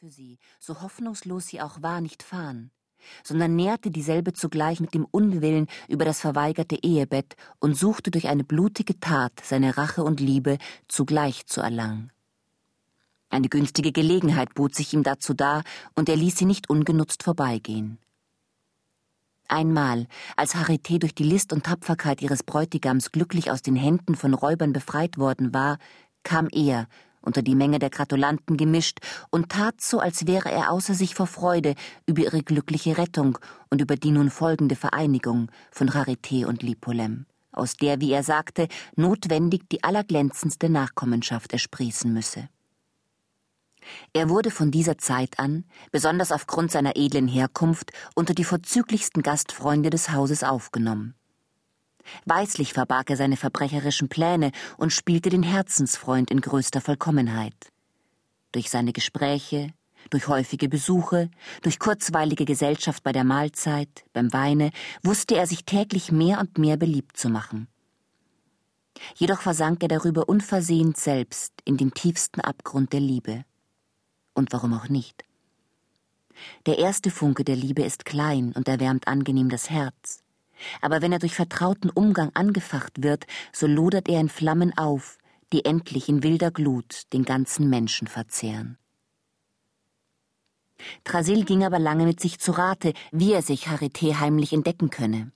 für sie, so hoffnungslos sie auch war, nicht fahren, sondern nährte dieselbe zugleich mit dem Unwillen über das verweigerte Ehebett und suchte durch eine blutige Tat seine Rache und Liebe zugleich zu erlangen. Eine günstige Gelegenheit bot sich ihm dazu dar, und er ließ sie nicht ungenutzt vorbeigehen. Einmal, als Harité durch die List und Tapferkeit ihres Bräutigams glücklich aus den Händen von Räubern befreit worden war, kam er, unter die Menge der Gratulanten gemischt, und tat so, als wäre er außer sich vor Freude über ihre glückliche Rettung und über die nun folgende Vereinigung von Charité und Lipolem, aus der, wie er sagte, notwendig die allerglänzendste Nachkommenschaft ersprießen müsse. Er wurde von dieser Zeit an, besonders aufgrund seiner edlen Herkunft, unter die vorzüglichsten Gastfreunde des Hauses aufgenommen. Weislich verbarg er seine verbrecherischen Pläne und spielte den Herzensfreund in größter Vollkommenheit. Durch seine Gespräche, durch häufige Besuche, durch kurzweilige Gesellschaft bei der Mahlzeit, beim Weine, wusste er sich täglich mehr und mehr beliebt zu machen. Jedoch versank er darüber unversehens selbst in den tiefsten Abgrund der Liebe. Und warum auch nicht? Der erste Funke der Liebe ist klein und erwärmt angenehm das Herz. Aber wenn er durch vertrauten Umgang angefacht wird, so lodert er in Flammen auf, die endlich in wilder Glut den ganzen Menschen verzehren. Trasil ging aber lange mit sich zu Rate, wie er sich Harité heimlich entdecken könne.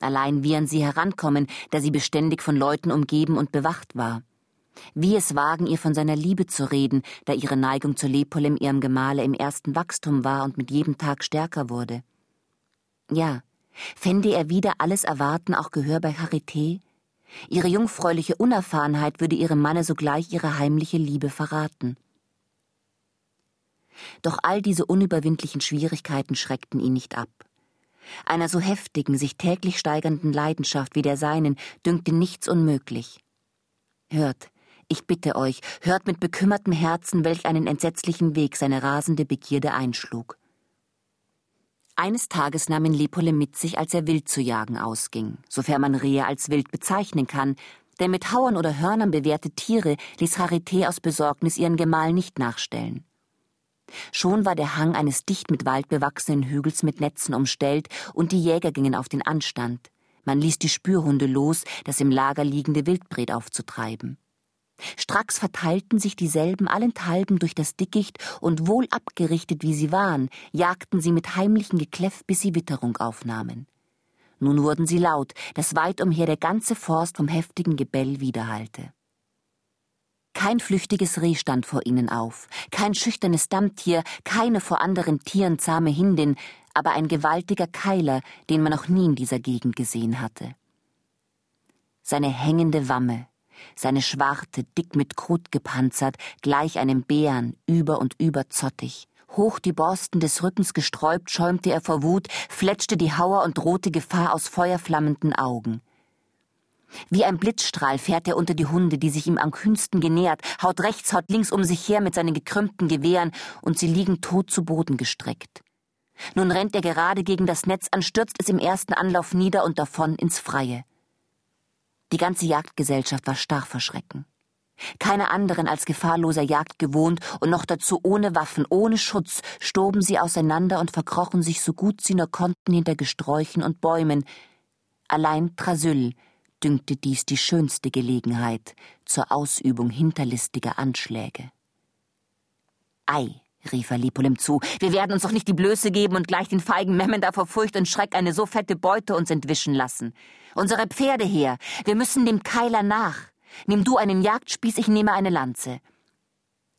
Allein wie an sie herankommen, da sie beständig von Leuten umgeben und bewacht war. Wie es wagen, ihr von seiner Liebe zu reden, da ihre Neigung zu Lepolem ihrem Gemahle im ersten Wachstum war und mit jedem Tag stärker wurde. Ja, fände er wieder alles Erwarten auch Gehör bei Charité? Ihre jungfräuliche Unerfahrenheit würde ihrem Manne sogleich ihre heimliche Liebe verraten. Doch all diese unüberwindlichen Schwierigkeiten schreckten ihn nicht ab. Einer so heftigen, sich täglich steigernden Leidenschaft wie der seinen dünkte nichts unmöglich. Hört, ich bitte euch, hört mit bekümmertem Herzen, welch einen entsetzlichen Weg seine rasende Begierde einschlug. Eines Tages nahm ihn Lepole mit sich, als er wild zu jagen ausging, sofern man Rehe als wild bezeichnen kann, denn mit Hauern oder Hörnern bewehrte Tiere ließ Charité aus Besorgnis ihren Gemahl nicht nachstellen. Schon war der Hang eines dicht mit Wald bewachsenen Hügels mit Netzen umstellt, und die Jäger gingen auf den Anstand. Man ließ die Spürhunde los, das im Lager liegende Wildbret aufzutreiben. Stracks verteilten sich dieselben allenthalben durch das Dickicht, und wohl abgerichtet wie sie waren, jagten sie mit heimlichem Gekläff, bis sie Witterung aufnahmen. Nun wurden sie laut, dass weit umher der ganze Forst vom heftigen Gebell widerhallte. Kein flüchtiges Reh stand vor ihnen auf, kein schüchternes Dammtier, keine vor anderen Tieren zahme Hindin, aber ein gewaltiger Keiler, den man noch nie in dieser Gegend gesehen hatte. Seine hängende Wamme, seine Schwarte, dick mit Krut gepanzert, gleich einem Bären, über und über zottig. Hoch die Borsten des Rückens gesträubt, schäumte er vor Wut, fletschte die Hauer und drohte Gefahr aus feuerflammenden Augen. Wie ein Blitzstrahl fährt er unter die Hunde, die sich ihm am kühnsten genähert, haut rechts, haut links um sich her mit seinen gekrümmten Gewehren, und sie liegen tot zu Boden gestreckt. Nun rennt er gerade gegen das Netz an, stürzt es im ersten Anlauf nieder und davon ins Freie. Die ganze Jagdgesellschaft war starr vor Schrecken. Keine anderen als gefahrloser Jagd gewohnt und noch dazu ohne Waffen, ohne Schutz, stoben sie auseinander und verkrochen sich so gut sie nur konnten hinter Gesträuchen und Bäumen. Allein Trasyll dünkte dies die schönste Gelegenheit zur Ausübung hinterlistiger Anschläge. Ei, rief er Lipolem zu, wir werden uns doch nicht die Blöße geben und gleich den feigen Memmen da vor Furcht und Schreck eine so fette Beute uns entwischen lassen. Unsere Pferde her, wir müssen dem Keiler nach. Nimm du einen Jagdspieß, ich nehme eine Lanze.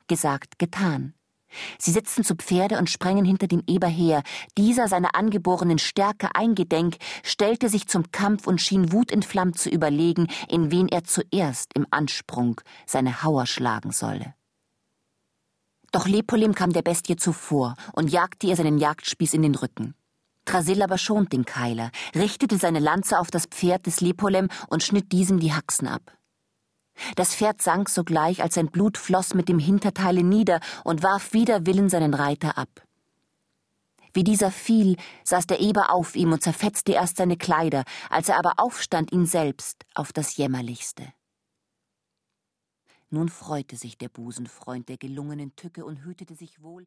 Gesagt, getan. Sie sitzten zu Pferde und sprengen hinter dem Eber her. Dieser, seiner angeborenen Stärke eingedenk, stellte sich zum Kampf und schien wutentflammt zu überlegen, in wen er zuerst im Ansprung seine Hauer schlagen solle. Doch Lepolim kam der Bestie zuvor und jagte ihr seinen Jagdspieß in den Rücken. Trasil aber schont den Keiler, richtete seine Lanze auf das Pferd des Lepolem und schnitt diesem die Haxen ab. Das Pferd sank sogleich, als sein Blut floss mit dem Hinterteile nieder und warf wider Willen seinen Reiter ab. Wie dieser fiel, saß der Eber auf ihm und zerfetzte erst seine Kleider, als er aber aufstand, ihn selbst auf das Jämmerlichste. Nun freute sich der Busenfreund der gelungenen Tücke und hütete sich wohl,